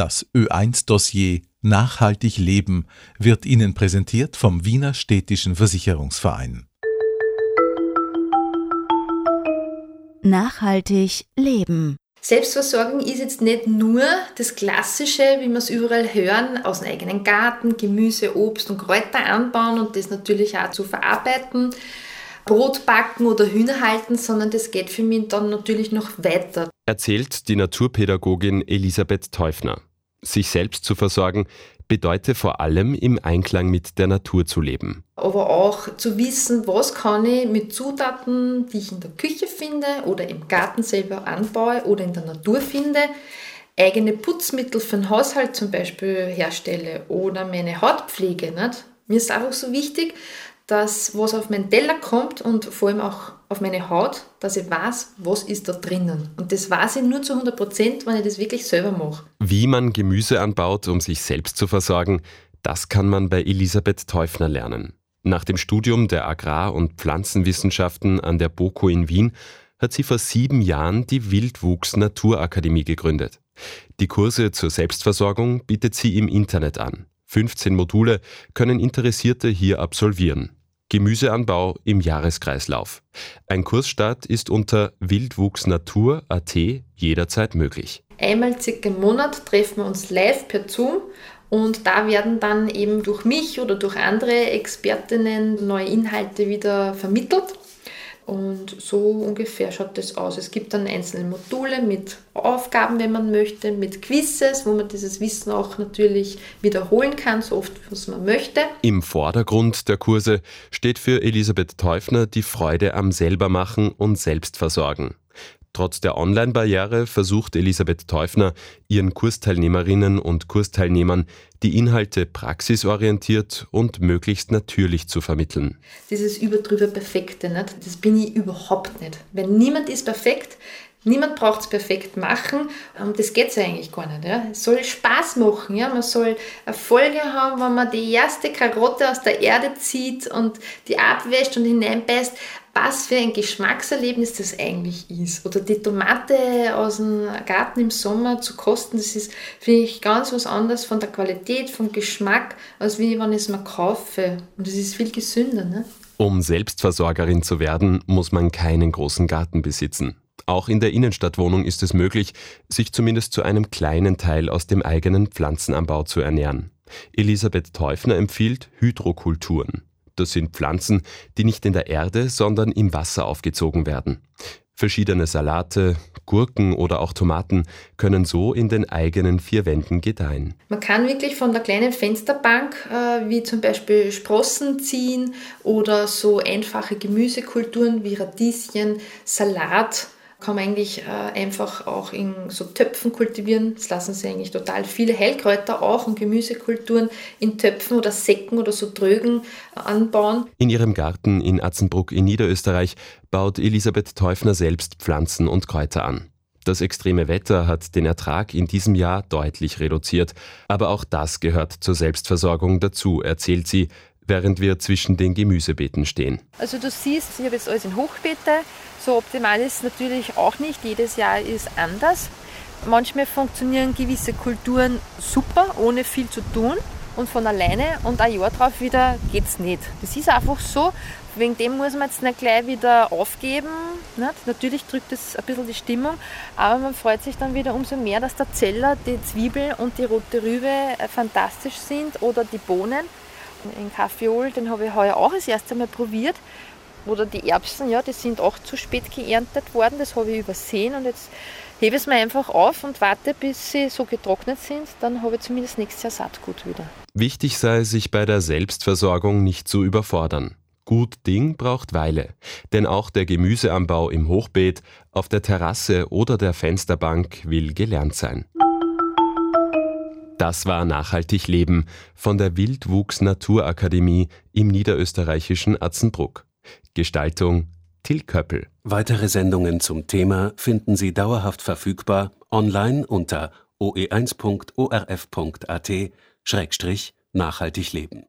Das Ö1-Dossier Nachhaltig Leben wird Ihnen präsentiert vom Wiener Städtischen Versicherungsverein. Nachhaltig Leben. Selbstversorgung ist jetzt nicht nur das Klassische, wie wir es überall hören, aus dem eigenen Garten Gemüse, Obst und Kräuter anbauen und das natürlich auch zu verarbeiten, Brot backen oder Hühner halten, sondern das geht für mich dann natürlich noch weiter. Erzählt die Naturpädagogin Elisabeth Teufner. Sich selbst zu versorgen bedeutet vor allem im Einklang mit der Natur zu leben. Aber auch zu wissen, was kann ich mit Zutaten, die ich in der Küche finde oder im Garten selber anbaue oder in der Natur finde, eigene Putzmittel für den Haushalt zum Beispiel herstelle oder meine Hautpflege. Nicht? Mir ist einfach so wichtig, dass was auf meinen Teller kommt und vor allem auch auf meine Haut, dass ich weiß, was ist da drinnen. Und das weiß ich nur zu 100 Prozent, wenn ich das wirklich selber mache. Wie man Gemüse anbaut, um sich selbst zu versorgen, das kann man bei Elisabeth Teufner lernen. Nach dem Studium der Agrar- und Pflanzenwissenschaften an der BOKU in Wien hat sie vor sieben Jahren die Wildwuchs Naturakademie gegründet. Die Kurse zur Selbstversorgung bietet sie im Internet an. 15 Module können Interessierte hier absolvieren. Gemüseanbau im Jahreskreislauf. Ein Kursstart ist unter wildwuchsnatur.at jederzeit möglich. Einmal circa im Monat treffen wir uns live per Zoom und da werden dann eben durch mich oder durch andere Expertinnen neue Inhalte wieder vermittelt. Und so ungefähr schaut das aus. Es gibt dann einzelne Module mit Aufgaben, wenn man möchte, mit Quizzes, wo man dieses Wissen auch natürlich wiederholen kann, so oft, wie man möchte. Im Vordergrund der Kurse steht für Elisabeth Teufner die Freude am Selbermachen und Selbstversorgen. Trotz der Online-Barriere versucht Elisabeth Teufner, ihren Kursteilnehmerinnen und Kursteilnehmern die Inhalte praxisorientiert und möglichst natürlich zu vermitteln. Dieses überdrüber Perfekte, nicht? das bin ich überhaupt nicht. Wenn niemand ist perfekt, Niemand braucht es perfekt machen. Und das geht ja eigentlich gar nicht. Ja. Es soll Spaß machen. Ja. Man soll Erfolge haben, wenn man die erste Karotte aus der Erde zieht und die abwäscht und hineinbeißt. Was für ein Geschmackserlebnis das eigentlich ist. Oder die Tomate aus dem Garten im Sommer zu kosten, das ist, finde ich, ganz was anderes von der Qualität, vom Geschmack, als wie wenn ich es mir kaufe. Und das ist viel gesünder. Ne? Um Selbstversorgerin zu werden, muss man keinen großen Garten besitzen. Auch in der Innenstadtwohnung ist es möglich, sich zumindest zu einem kleinen Teil aus dem eigenen Pflanzenanbau zu ernähren. Elisabeth Teufner empfiehlt Hydrokulturen. Das sind Pflanzen, die nicht in der Erde, sondern im Wasser aufgezogen werden. Verschiedene Salate, Gurken oder auch Tomaten können so in den eigenen vier Wänden gedeihen. Man kann wirklich von der kleinen Fensterbank, äh, wie zum Beispiel Sprossen ziehen oder so einfache Gemüsekulturen wie Radieschen, Salat, kann man eigentlich äh, einfach auch in so Töpfen kultivieren. Das lassen sich eigentlich total viele Heilkräuter auch und Gemüsekulturen in Töpfen oder Säcken oder so Trögen äh, anbauen. In ihrem Garten in Atzenbruck in Niederösterreich baut Elisabeth Teufner selbst Pflanzen und Kräuter an. Das extreme Wetter hat den Ertrag in diesem Jahr deutlich reduziert. Aber auch das gehört zur Selbstversorgung dazu, erzählt sie, während wir zwischen den Gemüsebeeten stehen. Also du siehst, ich habe jetzt alles in Hochbeete. So optimal ist es natürlich auch nicht. Jedes Jahr ist anders. Manchmal funktionieren gewisse Kulturen super, ohne viel zu tun und von alleine und ein Jahr drauf wieder geht es nicht. Das ist einfach so. Wegen dem muss man jetzt nicht gleich wieder aufgeben. Nicht? Natürlich drückt es ein bisschen die Stimmung, aber man freut sich dann wieder umso mehr, dass der Zeller, die Zwiebel und die rote Rübe äh, fantastisch sind oder die Bohnen. In Kaffeeol, den habe ich heuer auch das erste Mal probiert. Oder die Erbsen, ja, die sind auch zu spät geerntet worden, das habe ich übersehen und jetzt hebe ich es mir einfach auf und warte, bis sie so getrocknet sind, dann habe ich zumindest nächstes Jahr Saatgut wieder. Wichtig sei, sich bei der Selbstversorgung nicht zu überfordern. Gut Ding braucht Weile, denn auch der Gemüseanbau im Hochbeet, auf der Terrasse oder der Fensterbank will gelernt sein. Das war Nachhaltig Leben von der Wildwuchs Naturakademie im niederösterreichischen Atzenbruck. Gestaltung Till Köppel. Weitere Sendungen zum Thema finden Sie dauerhaft verfügbar online unter oe1.orf.at-nachhaltig leben.